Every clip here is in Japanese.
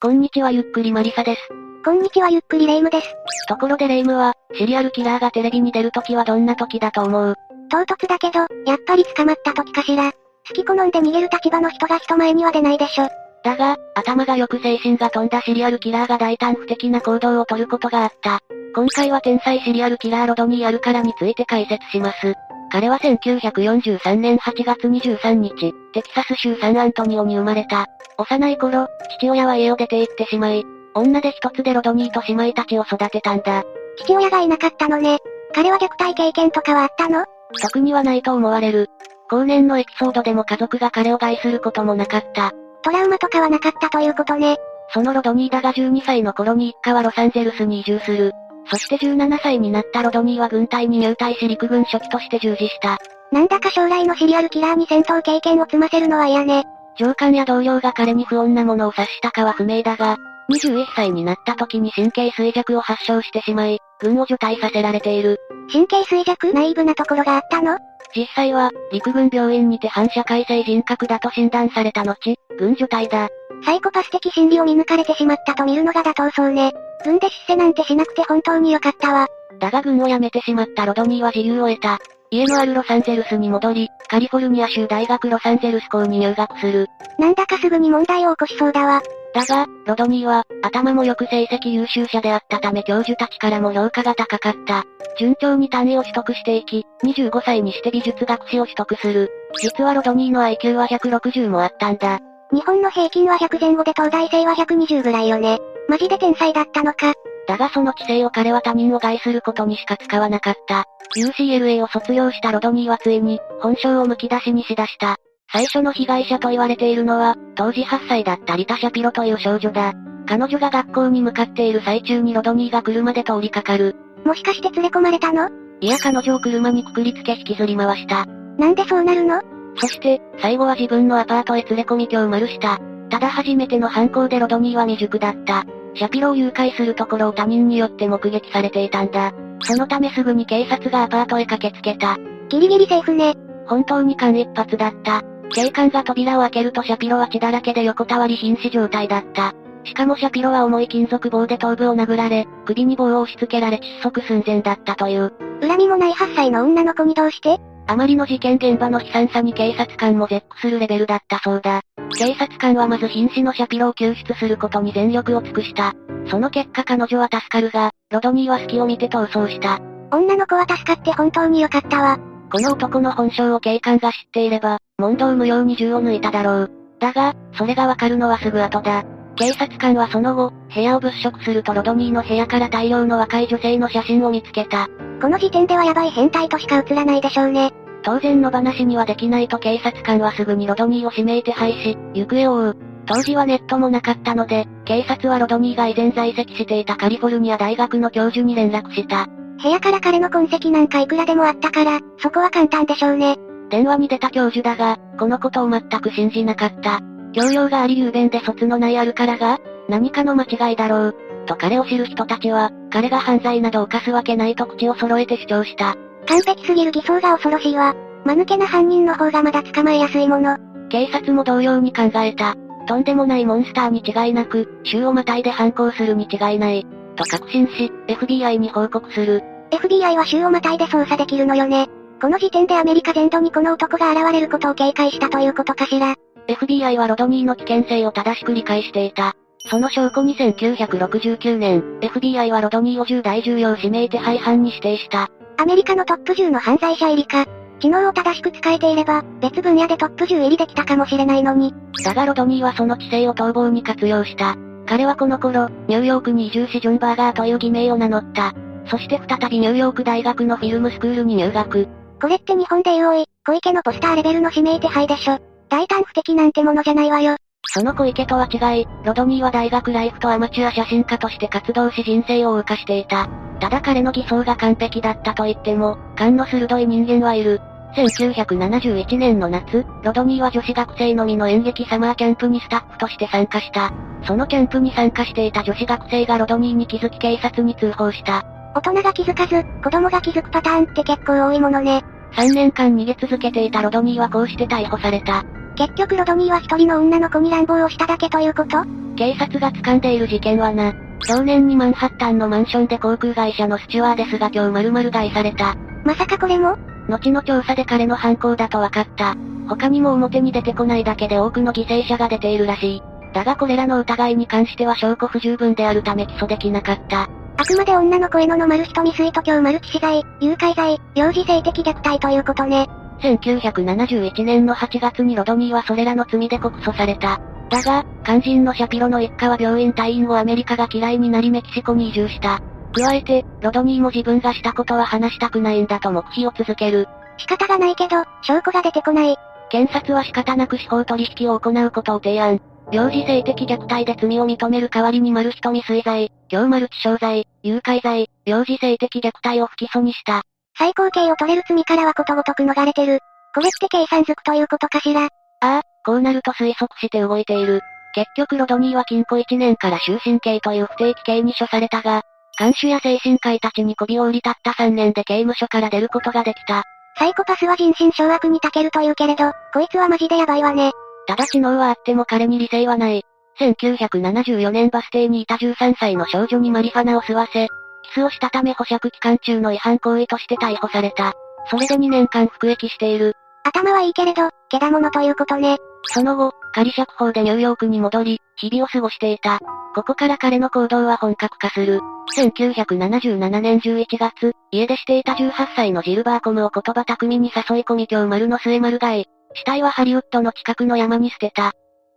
こんにちはゆっくりマリサです。こんにちはゆっくりレ夢ムです。ところでレ夢ムは、シリアルキラーがテレビに出るときはどんな時だと思う？唐突だけど、やっぱり捕まった時かしら。好き好んで逃げる立場の人が人前には出ないでしょ。だが、頭がよく精神が飛んだシリアルキラーが大胆不敵な行動をとることがあった。今回は天才シリアルキラーロドニー・アルカラについて解説します。彼は1943年8月23日、テキサス州サンアントニオに生まれた。幼い頃、父親は家を出て行ってしまい、女で一つでロドニーと姉妹たちを育てたんだ。父親がいなかったのね。彼は虐待経験とかはあったの？特にはないと思われる。後年のエピソードでも家族が彼を害することもなかった。トラウマとかはなかったということね。そのロドニーだが12歳の頃に一家はロサンゼルスに移住する。そして17歳になったロドニーは軍隊に入隊し陸軍初期として従事した。なんだか将来のシリアルキラーに戦闘経験を積ませるのは嫌ね。上官や同僚が彼に不穏なものを察したかは不明だが、21歳になった時に神経衰弱を発症してしまい、軍を除隊させられている。神経衰弱？ナイーブなところがあったの？実際は、陸軍病院にて反社会性人格だと診断された後、軍除隊だ。サイコパス的心理を見抜かれてしまったと見るのが妥当そうね。軍で出世なんてしなくて本当に良かったわ。だが軍を辞めてしまったロドニーは自由を得た。家のあるロサンゼルスに戻り、カリフォルニア州大学ロサンゼルス校に入学する。なんだかすぐに問題を起こしそうだわ。だが、ロドニーは、頭も良く成績優秀者であったため教授たちからも評価が高かった。順調に単位を取得していき、25歳にして美術学士を取得する。実はロドニーの IQ は160もあったんだ。日本の平均は100前後で東大生は120ぐらいよね。マジで天才だったのか。だがその知性を彼は他人を害することにしか使わなかった。UCLA を卒業したロドニーはついに、本性を剥き出しにしだした。最初の被害者と言われているのは、当時8歳だったリタ・シャピロという少女だ。彼女が学校に向かっている最中にロドニーが車で通りかかる。もしかして連れ込まれたの？いや彼女を車にくくりつけ引きずり回した。なんでそうなるの？そして、最後は自分のアパートへ連れ込み今日丸した。ただ初めての犯行でロドニーは未熟だった。シャピロを誘拐するところを他人によって目撃されていたんだ。そのためすぐに警察がアパートへ駆けつけた。ギリギリセーフね。本当に間一髪だった。警官が扉を開けるとシャピロは血だらけで横たわり瀕死状態だった。しかもシャピロは重い金属棒で頭部を殴られ、首に棒を押し付けられ窒息寸前だったという。恨みもない8歳の女の子にどうして？あまりの事件現場の悲惨さに警察官も絶句するレベルだったそうだ。警察官はまず瀕死のシャピロを救出することに全力を尽くした。その結果彼女は助かるが、ロドニーは隙を見て逃走した。女の子は助かって本当に良かったわ。この男の本性を警官が知っていれば、問答無用に銃を抜いただろう。だが、それがわかるのはすぐ後だ。警察官はその後、部屋を物色するとロドニーの部屋から大量の若い女性の写真を見つけた。この時点ではヤバい変態としか映らないでしょうね。当然の話にはできないと警察官はすぐにロドニーを指名手配し、行方を追う。当時はネットもなかったので、警察はロドニーが以前在籍していたカリフォルニア大学の教授に連絡した。部屋から彼の痕跡なんかいくらでもあったから、そこは簡単でしょうね。電話に出た教授だが、このことを全く信じなかった。教養があり雄弁で卒のないあるからが、何かの間違いだろう。と彼を知る人たちは、彼が犯罪など犯すわけないと口を揃えて主張した。完璧すぎる偽装が恐ろしいわ。間抜けな犯人の方がまだ捕まえやすいもの。警察も同様に考えた。とんでもないモンスターに違いなく、州をまたいで反抗するに違いない。と確信し、FBI に報告する。FBI は州をまたいで捜査できるのよね。この時点でアメリカ全土にこの男が現れることを警戒したということかしら。FBI はロドニーの危険性を正しく理解していた。その証拠に1969年、FBI はロドニーを重大重要指名手配犯に指定した。アメリカのトップ10の犯罪者入りか。知能を正しく使えていれば、別分野でトップ10入りできたかもしれないのに。だがロドニーはその知性を逃亡に活用した。彼はこの頃、ニューヨークに移住しジョン・バーガーという偽名を名乗った。そして再びニューヨーク大学のフィルムスクールに入学。これって日本でいうおい、小池のポスターレベルの指名手配でしょ。大胆不敵なんてものじゃないわよ。その小池とは違い、ロドニーは大学ライフとアマチュア写真家として活動し人生を謳歌していた。ただ彼の偽装が完璧だったと言っても、勘の鋭い人間はいる。1971年の夏、ロドニーは女子学生のみの演劇サマーキャンプにスタッフとして参加した。そのキャンプに参加していた女子学生がロドニーに気づき警察に通報した。大人が気づかず、子供が気づくパターンって結構多いものね。3年間逃げ続けていたロドニーはこうして逮捕された。結局ロドニーは一人の女の子に乱暴をしただけということ？警察が掴んでいる事件はな。同年にマンハッタンのマンションで航空会社のスチュワーデスが今日丸々害された。まさかこれも？後の調査で彼の犯行だと分かった。他にも表に出てこないだけで多くの犠牲者が出ているらしい。だがこれらの疑いに関しては証拠不十分であるため起訴できなかった。あくまで女の声のの丸人未遂と今日丸致死罪、誘拐罪、幼児性的虐待ということね。1971年の8月にロドニーはそれらの罪で告訴された。だが、肝心のシャピロの一家は病院退院後アメリカが嫌いになりメキシコに移住した。加えて、ロドニーも自分がしたことは話したくないんだと黙秘を続ける。仕方がないけど、証拠が出てこない。検察は仕方なく司法取引を行うことを提案。幼児性的虐待で罪を認める代わりに丸人未遂罪、強丸致傷罪、誘拐罪、幼児性的虐待を不起訴にした。最高刑を取れる罪からはことごとく逃れてる。これって計算づくということかしらああ、こうなると推測して動いている。結局ロドニーは禁錮1年から終身刑という不定期刑に処されたが、看守や精神科医たちに媚びを売り立った3年で刑務所から出ることができた。サイコパスは人心掌握に長けるというけれど、こいつはマジでヤバいわね。ただ知能はあっても彼に理性はない。1974年バス停にいた13歳の少女にマリファナを吸わせ、キスをしたため保釈期間中の違反行為として逮捕された。それで2年間服役している。頭はいいけれど、けだものということね。その後、仮釈放でニューヨークに戻り、日々を過ごしていた。ここから彼の行動は本格化する。1977年11月、家出していた18歳のジルバーコムを言葉巧みに誘い込み今日丸の末丸買い。死体はハリウッドの近くの山に捨てた。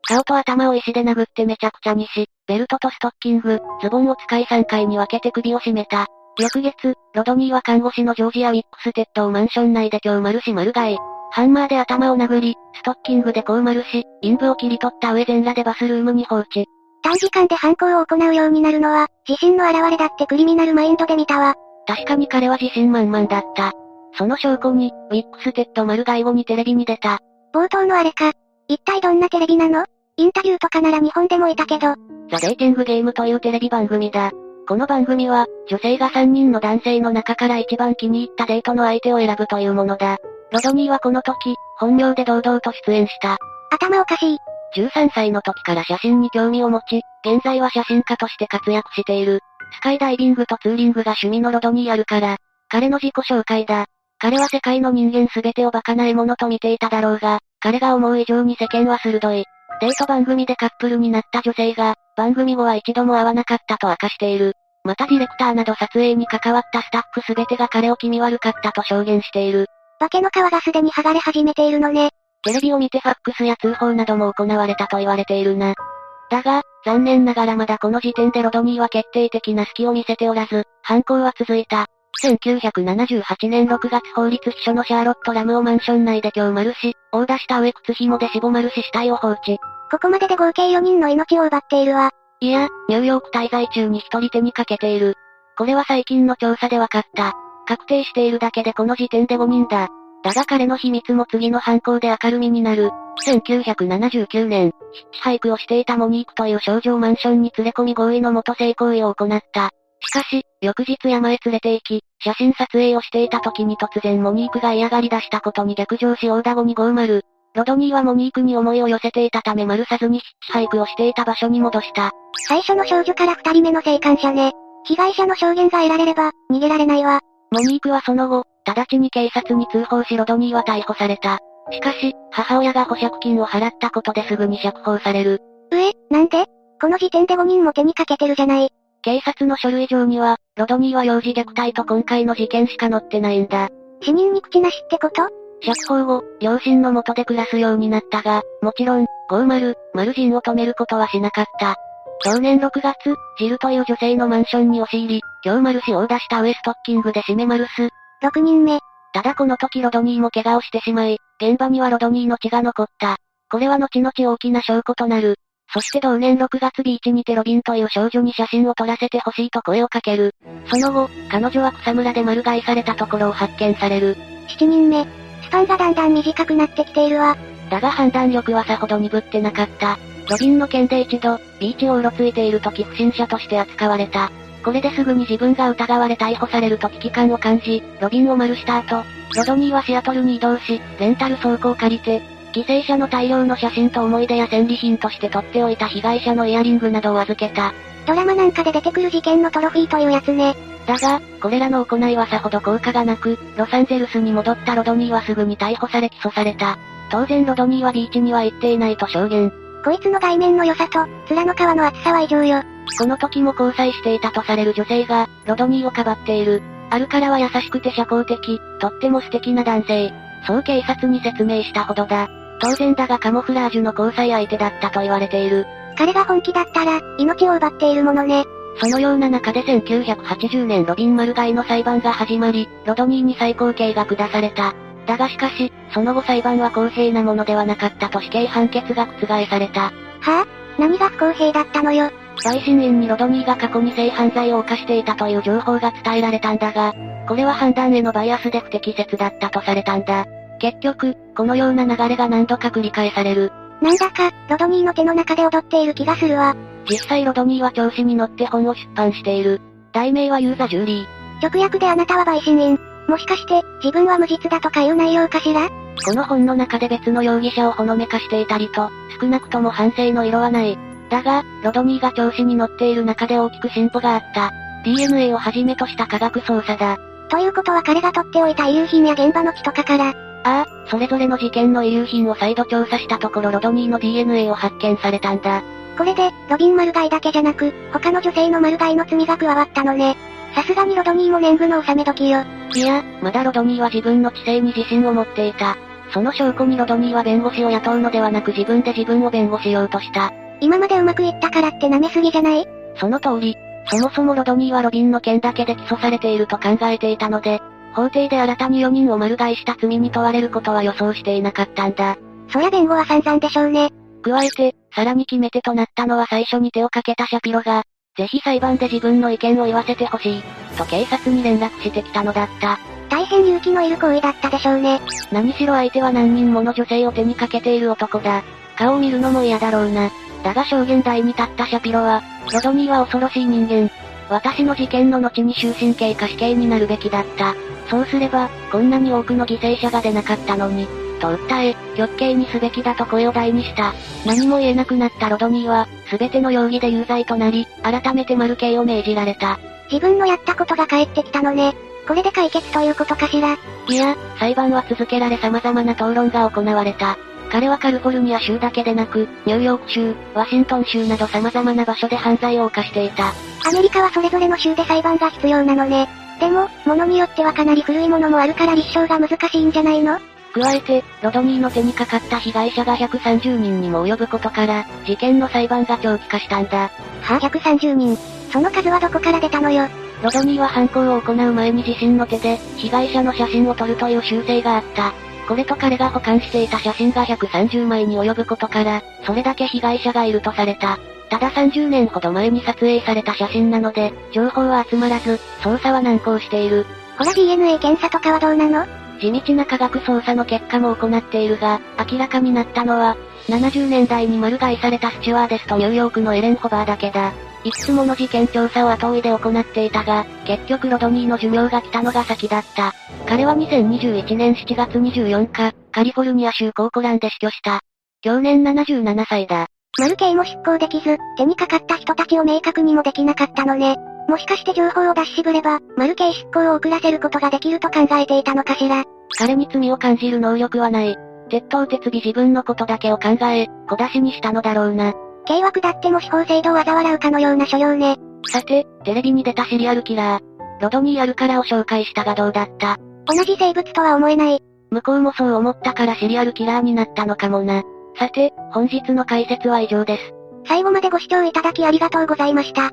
顔と頭を石で殴ってめちゃくちゃにし、ベルトとストッキング、ズボンを使い3回に分けて首を絞めた。翌月、ロドニーは看護師のジョージア・ウィックステッドをマンション内で今日丸し丸買い。ハンマーで頭を殴り、ストッキングで絞丸し、陰部を切り取った上全裸でバスルームに放置。短時間で犯行を行うようになるのは、自信の表れだってクリミナルマインドで見たわ。確かに彼は自信満々だった。その証拠に、ウィックステッド丸害後にテレビに出た。冒頭のあれか。一体どんなテレビなの？インタビューとかなら日本でもいたけど。ザ・デイティングゲームというテレビ番組だ。この番組は、女性が3人の男性の中から一番気に入ったデートの相手を選ぶというものだ。ロドニーはこの時、本名で堂々と出演した。頭おかしい。13歳の時から写真に興味を持ち、現在は写真家として活躍している。スカイダイビングとツーリングが趣味のロドニーあるから、彼の自己紹介だ。彼は世界の人間すべてをバカな獲物と見ていただろうが、彼が思う以上に世間は鋭い。デート番組でカップルになった女性が、番組後は一度も会わなかったと明かしている。またディレクターなど撮影に関わったスタッフすべてが彼を気味悪かったと証言している。化けの皮がすでに剥がれ始めているのね。テレビを見てファックスや通報なども行われたと言われているな。だが、残念ながらまだこの時点でロドニーは決定的な隙を見せておらず、犯行は続いた。1978年6月法律秘書のシャーロット・ラムをマンション内で今日丸し、殴打した上靴紐で死亡丸し死体を放置。ここまでで合計4人の命を奪っているわ。いや、ニューヨーク滞在中に一人手にかけている。これは最近の調査で分かった。確定しているだけでこの時点で5人だ。だが彼の秘密も次の犯行で明るみになる。1979年、ヒッチハイクをしていたモニークという少女をマンションに連れ込み合意の元性行為を行った。しかし、翌日山へ連れて行き、写真撮影をしていた時に突然モニークが嫌がり出したことに逆上し大田後に50。ロドニーはモニークに思いを寄せていたため丸さずにヒッチハイクをしていた場所に戻した。最初の少女から二人目の生還者ね。被害者の証言が得られれば、逃げられないわ。モニークはその後、直ちに警察に通報しロドニーは逮捕された。しかし、母親が保釈金を払ったことですぐに釈放される。え、なんで？この時点で5人も手にかけてるじゃない。警察の書類上には、ロドニーは幼児虐待と今回の事件しか載ってないんだ。死人に口なしってこと？釈放後、両親の元で暮らすようになったが、もちろん、50、丸人を止めることはしなかった。去年6月、ジルという女性のマンションに押し入り、今日マル氏を出したウエストッキングで締めマルス。6人目。ただこの時ロドニーも怪我をしてしまい、現場にはロドニーの血が残った。これは後々大きな証拠となる。そして同年6月ビーチにてロビンという少女に写真を撮らせてほしいと声をかける。その後、彼女は草むらで丸買いされたところを発見される。7人目。スパンがだんだん短くなってきているわ。だが判断力はさほど鈍ってなかった。ロビンの件で一度、ビーチをうろついている時不審者として扱われた。これですぐに自分が疑われ逮捕されると危機感を感じ、ロビンを丸した後、ロドニーはシアトルに移動し、レンタル倉庫を借りて、犠牲者の大量の写真と思い出や戦利品として取っておいた被害者のイヤリングなどを預けた。ドラマなんかで出てくる事件のトロフィーというやつね。だが、これらの行いはさほど効果がなく、ロサンゼルスに戻ったロドニーはすぐに逮捕され起訴された。当然ロドニーはビーチには行っていないと証言。こいつの外面の良さと、面の皮の厚さは異常よ。この時も交際していたとされる女性が、ロドニーをかばっている。あるからは優しくて社交的、とっても素敵な男性。そう警察に説明したほどだ。当然だがカモフラージュの交際相手だったと言われている。彼が本気だったら、命を奪っているものね。そのような中で1980年ロビン・マルガイの裁判が始まり、ロドニーに最高刑が下された。だがしかし、その後裁判は公平なものではなかったと死刑判決が覆された。はぁ、あ、何が不公平だったのよ。陪審員にロドニーが過去に性犯罪を犯していたという情報が伝えられたんだが、これは判断へのバイアスで不適切だったとされたんだ。結局、このような流れが何度か繰り返される。なんだか、ロドニーの手の中で踊っている気がするわ。実際ロドニーは調子に乗って本を出版している。題名はユーザ・ジューリー。直訳であなたは陪審員。もしかして、自分は無実だとかいう内容かしら？この本の中で別の容疑者をほのめかしていたりと、少なくとも反省の色はない。だが、ロドニーが調子に乗っている中で大きく進歩があった。DNA をはじめとした科学捜査だ。ということは彼が取っておいた遺留品や現場の木とかから、ああ、それぞれの事件の遺留品を再度調査したところロドニーの DNA を発見されたんだ。これで、ロビン・マルガイだけじゃなく、他の女性のマルガイの罪が加わったのね。さすがにロドニーも年貢の納め時よ。いや、まだロドニーは自分の知性に自信を持っていた。その証拠にロドニーは弁護士を雇うのではなく自分で自分を弁護しようとした。今までうまくいったからって舐めすぎじゃない？その通り。そもそもロドニーはロビンの件だけで起訴されていると考えていたので、法廷で新たに4人を丸買いした罪に問われることは予想していなかったんだ。そりゃ弁護は散々でしょうね。加えて、さらに決め手となったのは最初に手をかけたシャピロが、ぜひ裁判で自分の意見を言わせてほしい、と警察に連絡してきたのだった。大変勇気のいる行為だったでしょうね。何しろ相手は何人もの女性を手にかけている男だ。顔を見るのも嫌だろうな。だが証言台に立ったシャピロは、ロドニーは恐ろしい人間。私の事件の後に終身刑か死刑になるべきだった。そうすれば、こんなに多くの犠牲者が出なかったのに、と訴え、極刑にすべきだと声を大にした。何も言えなくなったロドニーは、すべての容疑で有罪となり、改めて丸刑を命じられた。自分のやったことが返ってきたのね。これで解決ということかしら。いや、裁判は続けられ様々な討論が行われた。彼はカリフォルニア州だけでなく、ニューヨーク州、ワシントン州など様々な場所で犯罪を犯していた。アメリカはそれぞれの州で裁判が必要なのね。でも、物によってはかなり古いものもあるから立証が難しいんじゃないの？加えて、ロドニーの手にかかった被害者が130人にも及ぶことから、事件の裁判が長期化したんだ。はぁ、あ、130人？その数はどこから出たのよ？ロドニーは犯行を行う前に自身の手で、被害者の写真を撮るという習性があった。これと彼が保管していた写真が130枚に及ぶことから、それだけ被害者がいるとされた。ただ30年ほど前に撮影された写真なので、情報は集まらず、捜査は難航している。ほら DNA 検査とかはどうなの？地道な科学捜査の結果も行っているが、明らかになったのは、70年代に丸買いされたスチュワーデスとニューヨークのエレン・ホバーだけだ。いくつもの事件調査を後追いで行っていたが、結局ロドニーの寿命が来たのが先だった。彼は2021年7月24日、カリフォルニア州コーコランで死去した。去年77歳だ。マルケイも執行できず、手にかかった人たちを明確にもできなかったのね。もしかして情報を出し渋れば、マルケイ執行を遅らせることができると考えていたのかしら。彼に罪を感じる能力はない。鉄頭鉄尾自分のことだけを考え、小出しにしたのだろうな。計枠だっても司法制度を嘲笑うかのような所要ね。さて、テレビに出たシリアルキラー。ロドニー・アルカラを紹介したがどうだった同じ生物とは思えない。向こうもそう思ったからシリアルキラーになったのかもな。さて、本日の解説は以上です。最後までご視聴いただきありがとうございました。